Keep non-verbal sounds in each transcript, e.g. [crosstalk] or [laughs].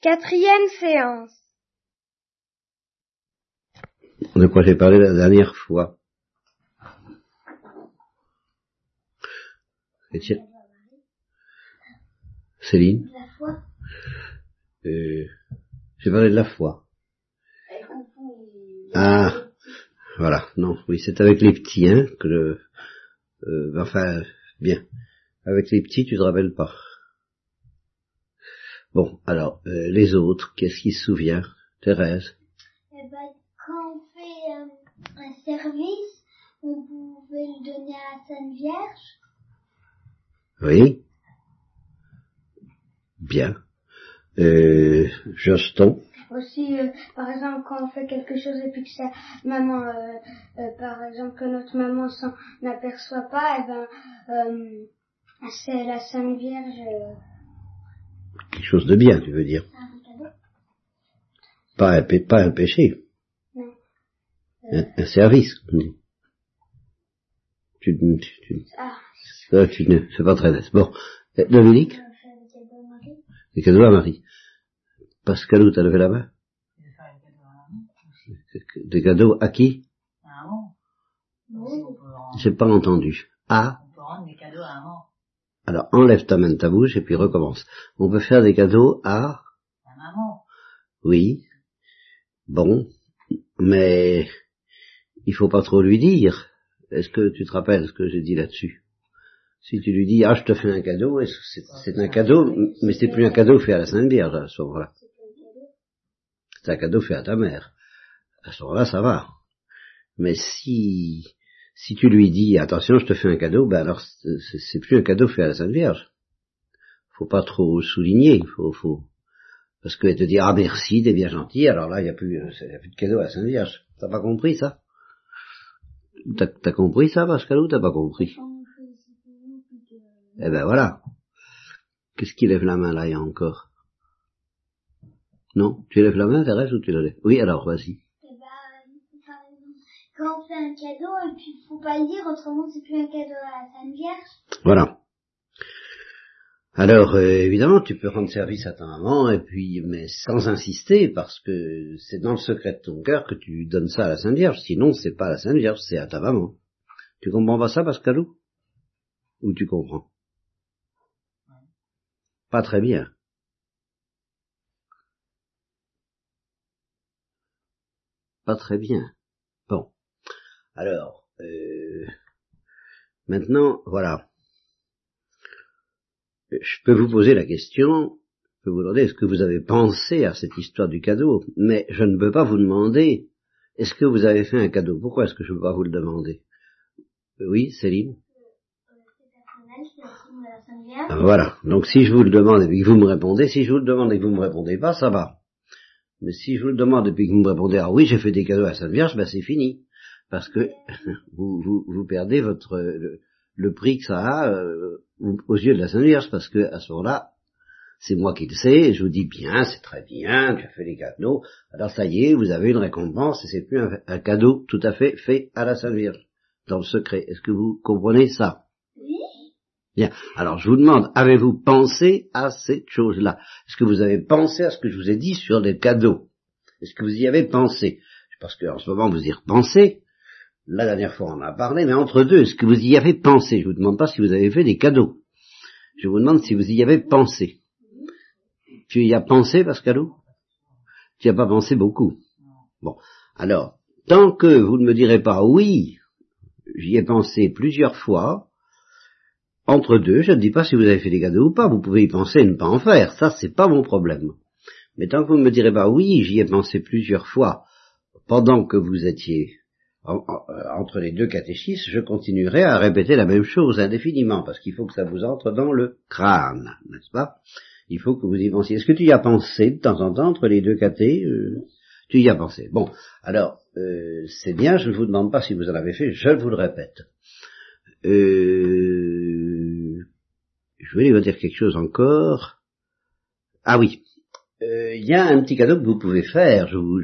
Quatrième séance. De quoi j'ai parlé la dernière fois Étienne Céline La foi. euh, J'ai parlé de la foi. Ah, voilà, non, oui, c'est avec les petits, hein, que le... euh, enfin, bien. Avec les petits, tu te rappelles pas. Bon, alors, euh, les autres, qu'est-ce qui se souvient Thérèse? Eh ben, quand on fait euh, un service, on pouvait le donner à la Sainte Vierge. Oui Bien. Euh, Juston? Aussi, euh, par exemple, quand on fait quelque chose et puis que ça, maman, euh, euh, par exemple, que notre maman s'en aperçoit pas, eh ben, euh, c'est la Sainte Vierge. Quelque chose de bien, tu veux dire. Cadeau. Pas un, pé- pas un péché, un, un service. comme on dit. Tu, tu, tu, Ah, ça, tu ne fais pas très net. Bon, Euh, Dominique, des cadeaux à Marie. Marie. Pascalou, t'as levé la main cadeau. Des cadeaux à qui? J'ai pas entendu. À on peut rendre des cadeaux à maman. Alors enlève ta main de ta bouche et puis recommence. On peut faire des cadeaux à maman. Oui. Bon. Mais il faut pas trop lui dire. Est-ce que tu te rappelles ce que j'ai dit là-dessus? Si tu lui dis ah je te fais un cadeau, c'est un cadeau, mais c'est plus un cadeau fait à la Sainte Vierge à ce moment-là. C'est un cadeau fait à ta mère. À ce moment-là, ça va. Mais si si tu lui dis attention, je te fais un cadeau, ben alors c'est, plus un cadeau fait à la Sainte Vierge. Faut pas trop souligner. Faut faut parce qu'elle te dit ah merci, t'es bien gentil. Alors là, il y a a plus de cadeau à la Sainte Vierge. T'as pas compris ça? T'as, compris ça, Pascal, ou t'as pas compris? Eh ben voilà. Qu'est-ce qui lève la main là, encore? Non? Tu lèves la main, Thérèse, ou tu la lèves? Oui, alors, vas-y. Eh ben, par exemple, quand on fait un cadeau, et puis faut pas le dire, autrement c'est plus un cadeau à la Sainte Vierge. Voilà. Alors, euh, évidemment, tu peux rendre service à ta maman, et puis, mais sans insister, parce que c'est dans le secret de ton cœur que tu donnes ça à la Sainte Vierge. Sinon, c'est pas à la Sainte Vierge, c'est à ta maman. Tu comprends pas ça, Pascalou? Ou tu comprends? Pas très bien. Pas très bien. Alors, euh, maintenant, voilà. Je peux vous poser la question, je peux vous demander est-ce que vous avez pensé à cette histoire du cadeau, mais je ne peux pas vous demander est-ce que vous avez fait un cadeau? Pourquoi est-ce que je ne peux pas vous le demander? Oui, Céline? Voilà. Donc si je vous le demande et que vous me répondez, si je vous le demande et que vous me répondez pas, ça va. Mais si je vous le demande et que vous me répondez ah oui j'ai fait des cadeaux à Sainte Vierge, ben c'est fini. Parce que [laughs] vous, vous, vous perdez votre le, le prix que ça a euh, aux yeux de la Sainte Vierge, parce que à ce moment-là, c'est moi qui le sais, et je vous dis bien, c'est très bien, tu as fait les cadeaux, alors ça y est, vous avez une récompense, et c'est plus un, un cadeau tout à fait fait à la Sainte Vierge, dans le secret. Est-ce que vous comprenez ça? Oui. Bien. Alors, je vous demande, avez-vous pensé à cette chose-là? Est-ce que vous avez pensé à ce que je vous ai dit sur les cadeaux? Est-ce que vous y avez pensé? Parce qu'en ce moment, vous y repensez. La dernière fois, on en a parlé, mais entre deux, est-ce que vous y avez pensé? Je vous demande pas si vous avez fait des cadeaux. Je vous demande si vous y avez pensé. Tu y as pensé, Pascalou? Tu n'y as pas pensé beaucoup. Bon. Alors, tant que vous ne me direz pas oui, j'y ai pensé plusieurs fois, entre deux, je ne dis pas si vous avez fait des cadeaux ou pas, vous pouvez y penser et ne pas en faire, ça c'est pas mon problème. Mais tant que vous ne me direz pas oui, j'y ai pensé plusieurs fois, pendant que vous étiez euh, entre les deux catéchismes, je continuerai à répéter la même chose indéfiniment, parce qu'il faut que ça vous entre dans le crâne, n'est-ce pas? Il faut que vous y pensiez. Est-ce que tu y as pensé de temps en temps entre les deux catés euh, Tu y as pensé. Bon, alors, euh, c'est bien, je ne vous demande pas si vous en avez fait, je vous le répète. Euh, je voulais vous dire quelque chose encore. Ah oui, Euh, il y a un petit cadeau que vous pouvez faire. Je vous,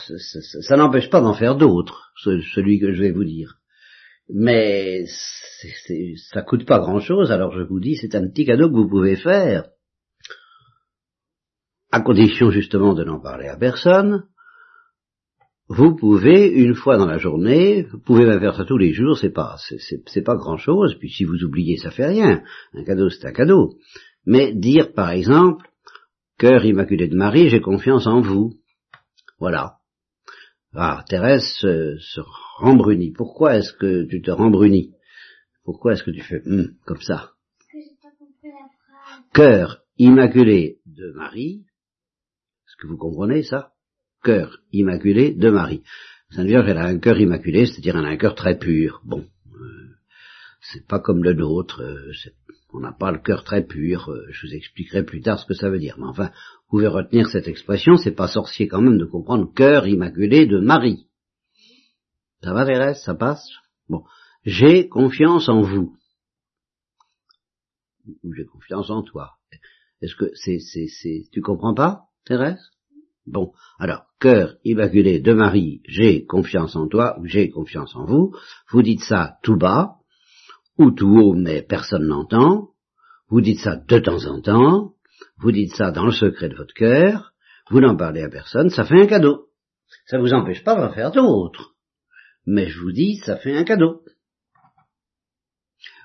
ça, n'empêche pas d'en faire d'autres, ce- celui que je vais vous dire. Mais ça coûte pas grand-chose. Alors je vous dis, c'est un petit cadeau que vous pouvez faire. à condition justement de n'en parler à personne, vous pouvez, une fois dans la journée, vous pouvez même faire ça tous les jours, c'est pas, c'est pas grand chose, puis si vous oubliez, ça fait rien. Un cadeau, c'est un cadeau. Mais dire, par exemple, cœur immaculé de Marie, j'ai confiance en vous. Voilà. Ah, Thérèse se, se rembrunit. Pourquoi est-ce que tu te rembrunis? Pourquoi est-ce que tu fais hum, comme ça? Cœur immaculé de Marie. Est-ce que vous comprenez ça? Cœur immaculé de Marie. Sainte Vierge, elle a un cœur immaculé, c'est-à-dire elle a un cœur très pur. Bon, euh, c'est pas comme le nôtre, euh, on n'a pas le cœur très pur, euh, je vous expliquerai plus tard ce que ça veut dire. Mais enfin, vous pouvez retenir cette expression, c'est pas sorcier quand même de comprendre cœur immaculé de Marie. Ça va Thérèse, ça passe? Bon, j'ai confiance en vous. Ou j'ai confiance en toi. Est-ce que c'est, c'est, c'est, tu comprends pas, Thérèse? Bon, alors, cœur immaculé de Marie, j'ai confiance en toi, ou j'ai confiance en vous, vous dites ça tout bas, ou tout haut, mais personne n'entend, vous dites ça de temps en temps, vous dites ça dans le secret de votre cœur, vous n'en parlez à personne, ça fait un cadeau. Ça ne vous empêche pas d'en faire d'autres. Mais je vous dis, ça fait un cadeau.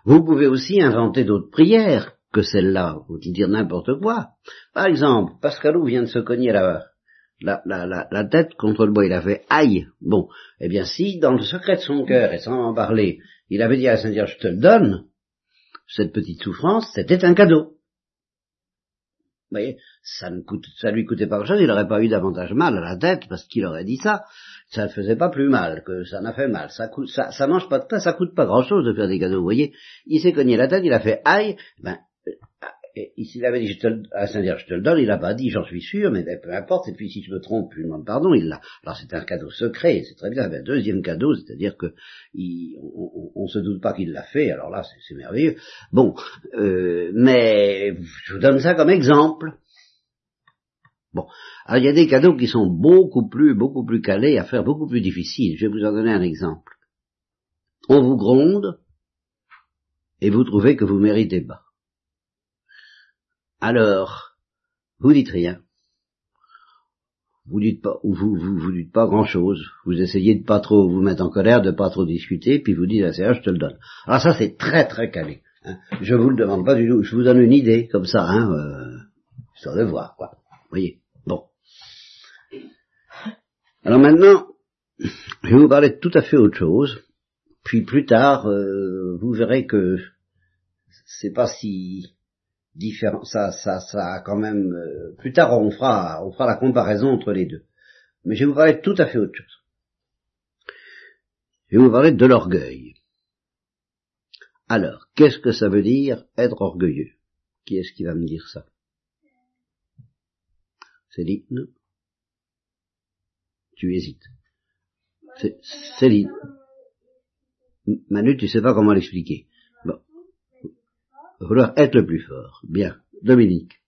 Vous pouvez aussi inventer d'autres prières que celle-là, vous dire n'importe quoi. Par exemple, Pascalou vient de se cogner là la, la, la, tête contre le bois, il a fait aïe. Bon, eh bien si dans le secret de son cœur, et sans en parler, il avait dit à Saint Vierge, je te le donne, cette petite souffrance, c'était un cadeau. Vous voyez, ça ne coûte, ça lui coûtait pas grand-chose, il n'aurait pas eu davantage mal à la tête parce qu'il aurait dit ça. Ça ne faisait pas plus mal que ça n'a fait mal. Ça coûte, mange pas de pain, ça coûte pas grand-chose de faire des cadeaux. Vous voyez, il s'est cogné la tête, il a fait aïe. Ben, et s'il avait dit je te à Saint-Dire, je te le donne, il n'a pas dit j'en suis sûr, mais ben, peu importe, et puis si je me trompe, je lui demande pardon, il l'a. Alors c'est un cadeau secret, c'est très bien. Ben, deuxième cadeau, c'est-à-dire que on, ne se doute pas qu'il l'a fait, alors là c'est merveilleux. Bon, euh, mais je vous donne ça comme exemple. Bon, alors il y a des cadeaux qui sont beaucoup plus, beaucoup plus calés, à faire beaucoup plus difficiles. Je vais vous en donner un exemple. On vous gronde, et vous trouvez que vous méritez pas. Alors, vous dites rien. Vous dites pas, ou vous, vous, vous dites pas grand chose. Vous essayez de pas trop vous mettre en colère, de pas trop discuter, puis vous dites ah, je te le donne. Alors ça, c'est très très calé. Hein. Je vous le demande pas du tout. Je vous donne une idée, comme ça, hein, euh, histoire de voir, quoi. Vous voyez. Bon. Alors maintenant, je vais vous parler de tout à fait autre chose. Puis plus tard, euh, vous verrez que c'est pas si différent. Ça, ça, ça a quand même. Euh, plus tard, on fera, on fera la comparaison entre les deux. Mais je vais vous parler de tout à fait autre chose. Je vais vous parler de l'orgueil. Alors, qu'est-ce que ça veut dire être orgueilleux? Qui est-ce qui va me dire ça? Céline? Tu hésites. Céline. Manu, tu sais pas comment l'expliquer vouloir être le plus fort. Bien. Dominique.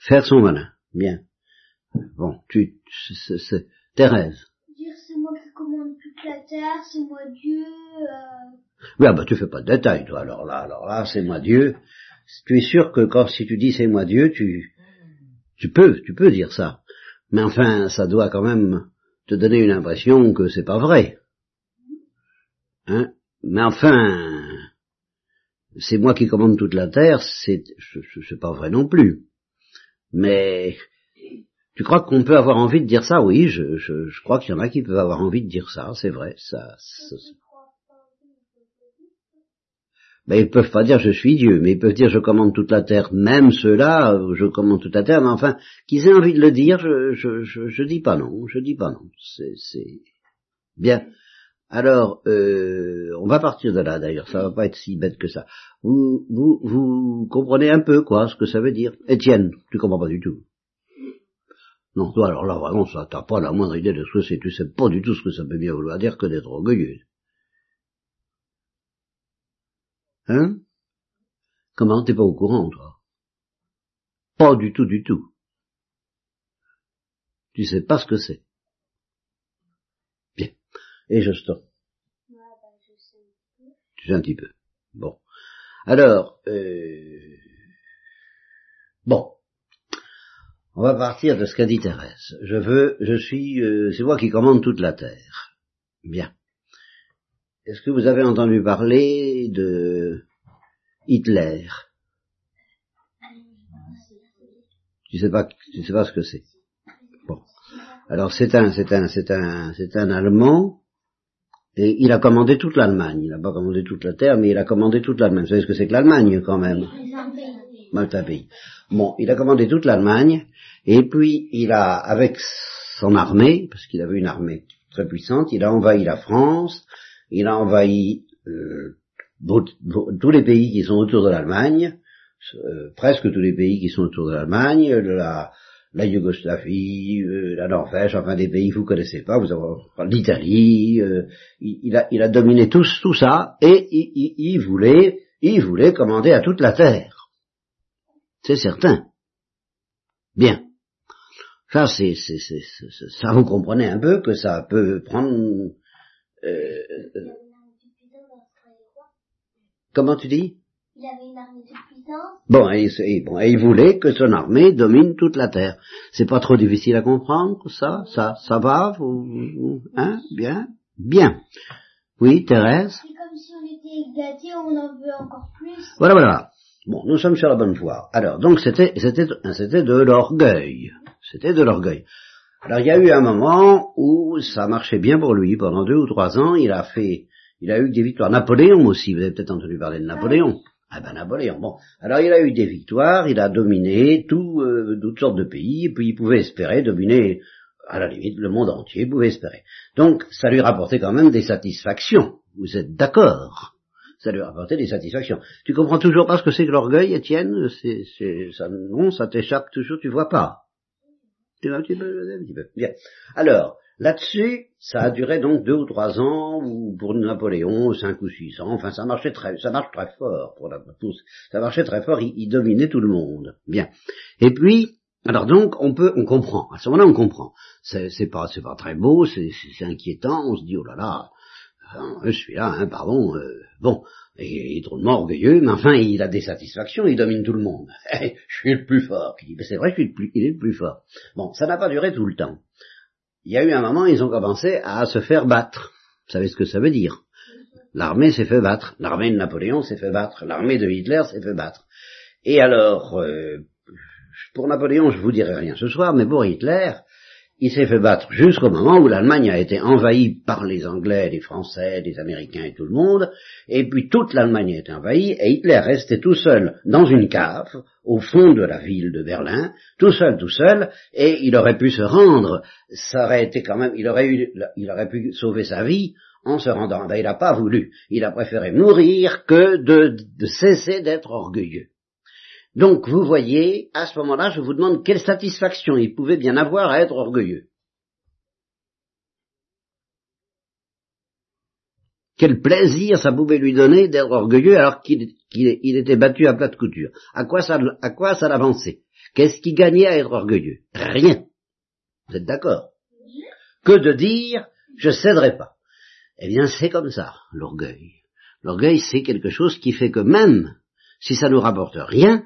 faire son malin. Bien. Bon, tu, c'est, Thérèse. Dire c'est moi qui commande toute la terre, c'est moi Dieu. Euh... Oui, ah bah tu fais pas de détails, toi. Alors là, alors là, c'est moi Dieu. Tu es sûr que quand si tu dis c'est moi Dieu, tu, tu peux, tu peux dire ça. Mais enfin, ça doit quand même te donner une impression que c'est pas vrai. Hein? Mais enfin, c'est moi qui commande toute la terre, c'est, c'est pas vrai non plus. Mais tu crois qu'on peut avoir envie de dire ça? Oui, je, crois qu'il y en a qui peuvent avoir envie de dire ça, c'est vrai. Ça, ben, ils peuvent pas dire je suis Dieu, mais ils peuvent dire je commande toute la terre. Même ceux-là, je commande toute la terre, mais enfin, qu'ils aient envie de le dire, je, je, je, je dis pas non, je dis pas non. C'est bien. Alors, euh, on va partir de là d'ailleurs, ça va pas être si bête que ça. Vous, vous, vous comprenez un peu quoi, ce que ça veut dire Étienne, tu comprends pas du tout. Non, toi alors là vraiment, ça t'as pas la moindre idée de ce que c'est, tu sais pas du tout ce que ça peut bien vouloir dire que d'être orgueilleux. Hein? Comment? T'es pas au courant, toi? Pas du tout, du tout. Tu sais pas ce que c'est. Et je stoppe. Tu sais un petit peu. Bon. Alors, euh, bon. On va partir de ce qu'a dit Thérèse. Je veux, je suis, euh, c'est moi qui commande toute la terre. Bien. Est-ce que vous avez entendu parler de Hitler? Tu sais pas, tu sais pas ce que c'est. Bon. Alors c'est un, c'est un, c'est un, c'est un Allemand et il a commandé toute l'Allemagne. Il n'a pas commandé toute la terre, mais il a commandé toute l'Allemagne. Vous savez ce que c'est que l'Allemagne quand même? Malta pays. Bon, il a commandé toute l'Allemagne et puis il a, avec son armée, parce qu'il avait une armée très puissante, il a envahi la France, il a envahi euh, tous les pays qui sont autour de l'Allemagne, euh, presque tous les pays qui sont autour de l'Allemagne, la, la Yougoslavie, euh, la Norvège, enfin des pays que vous connaissez pas, vous avez l'Italie, il, a, il a dominé tout, tout ça et il, il, voulait, il voulait commander à toute la terre. C'est certain. Bien. Ça, c'est, c'est, c'est, ça, vous comprenez un peu que ça peut prendre euh, euh, comment tu dis? Il avait une armée de puissance. Bon et, bon, et il voulait que son armée domine toute la terre. C'est pas trop difficile à comprendre, ça Ça, ça va vous, Hein Bien Bien. Oui, Thérèse C'est comme si on était gâtés, on en veut encore plus. Voilà, voilà. Bon, nous sommes sur la bonne voie. Alors, donc, c'était, c'était, c'était de l'orgueil. C'était de l'orgueil. Alors il y a eu un moment où ça marchait bien pour lui. Pendant deux ou trois ans, il a fait, il a eu des victoires. Napoléon aussi, vous avez peut-être entendu parler de Napoléon. Ah ben Napoléon, bon. Alors il a eu des victoires, il a dominé tout, euh, toutes sortes de pays, et puis il pouvait espérer dominer, à la limite, le monde entier, il pouvait espérer. Donc ça lui rapportait quand même des satisfactions. Vous êtes d'accord? Ça lui rapportait des satisfactions. Tu comprends toujours pas ce que c'est que l'orgueil, Étienne? C'est, ça, Non, ça t'échappe toujours, tu vois pas. Un petit peu, un petit peu. Alors, là-dessus, ça a duré donc deux ou trois ans, ou pour Napoléon, cinq ou six ans. Enfin, ça marchait très, ça marche très fort pour la pousse. Ça marchait très fort. Il, dominait tout le monde. Bien. Et puis, alors donc, on peut, on comprend. À ce moment-là, on comprend. C'est, pas, c'est pas très beau, c'est, inquiétant. On se dit, oh là là, je suis là, hein, pardon. Euh, bon, il est drôlement orgueilleux, mais enfin, il a des satisfactions, il domine tout le monde. [laughs] je suis le plus fort. Il dit, c'est vrai, je suis le plus, il est le plus fort. Bon, ça n'a pas duré tout le temps. Il y a eu un moment, ils ont commencé à se faire battre. Vous savez ce que ça veut dire? L'armée s'est fait battre. L'armée de Napoléon s'est fait battre. L'armée de Hitler s'est fait battre. Et alors, euh, pour Napoléon, je vous dirai rien ce soir, mais pour Hitler, il s'est fait battre jusqu'au moment où l'Allemagne a été envahie par les Anglais, les Français, les Américains et tout le monde, et puis toute l'Allemagne a été envahie, et Hitler restait tout seul dans une cave, au fond de la ville de Berlin, tout seul, tout seul, et il aurait pu se rendre, ça aurait été quand même, il aurait eu, il aurait pu sauver sa vie en se rendant. Ben, il n'a pas voulu. Il a préféré mourir que de cesser d'être orgueilleux. Donc vous voyez, à ce moment-là, je vous demande quelle satisfaction il pouvait bien avoir à être orgueilleux. Quel plaisir ça pouvait lui donner d'être orgueilleux alors qu'il était battu à plat de couture. À quoi ça, à l'avançait? Qu'est-ce qui gagnait à être orgueilleux? Rien. Vous êtes d'accord? Que de dire je céderai pas. Eh bien, c'est comme ça, l'orgueil. L'orgueil, c'est quelque chose qui fait que même si ça nous rapporte rien,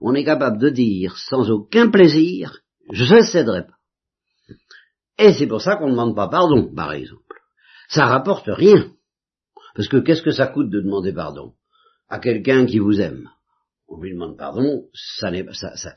on est capable de dire sans aucun plaisir, je ne céderai pas. Et c'est pour ça qu'on ne demande pas pardon, par exemple. Ça rapporte rien. Parce que qu'est-ce que ça coûte de demander pardon? À quelqu'un qui vous aime On lui demande pardon, ça n'est ça, ça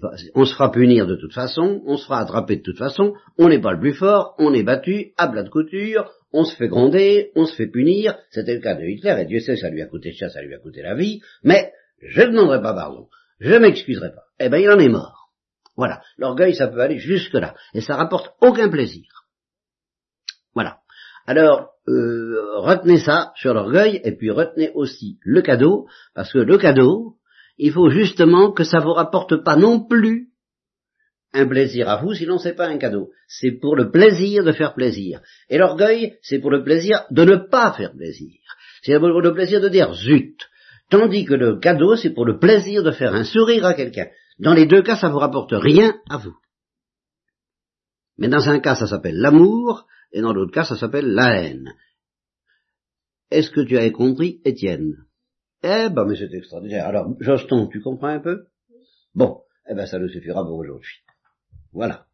pas, on se fera punir de toute façon, on se fera attraper de toute façon, on n'est pas le plus fort, on est battu à plat de couture, on se fait gronder, on se fait punir, c'était le cas de Hitler, et Dieu sait ça lui a coûté cher, ça lui a coûté la vie, mais je ne demanderai pas pardon je m'excuserai pas. Eh ben, il en est mort. Voilà. L'orgueil, ça peut aller jusque là. Et ça rapporte aucun plaisir. Voilà. Alors, euh, retenez ça sur l'orgueil, et puis retenez aussi le cadeau, parce que le cadeau, il faut justement que ça vous rapporte pas non plus un plaisir à vous, sinon c'est pas un cadeau. C'est pour le plaisir de faire plaisir. Et l'orgueil, c'est pour le plaisir de ne pas faire plaisir. C'est pour le plaisir de dire zut, Tandis que le cadeau, c'est pour le plaisir de faire un sourire à quelqu'un. Dans les deux cas, ça vous rapporte rien à vous. Mais dans un cas, ça s'appelle l'amour, et dans l'autre cas, ça s'appelle la haine. Est-ce que tu as compris, Étienne? Eh ben, mais c'est extraordinaire. Alors, Joston, tu comprends un peu? Bon, eh ben, ça nous suffira pour aujourd'hui. Voilà.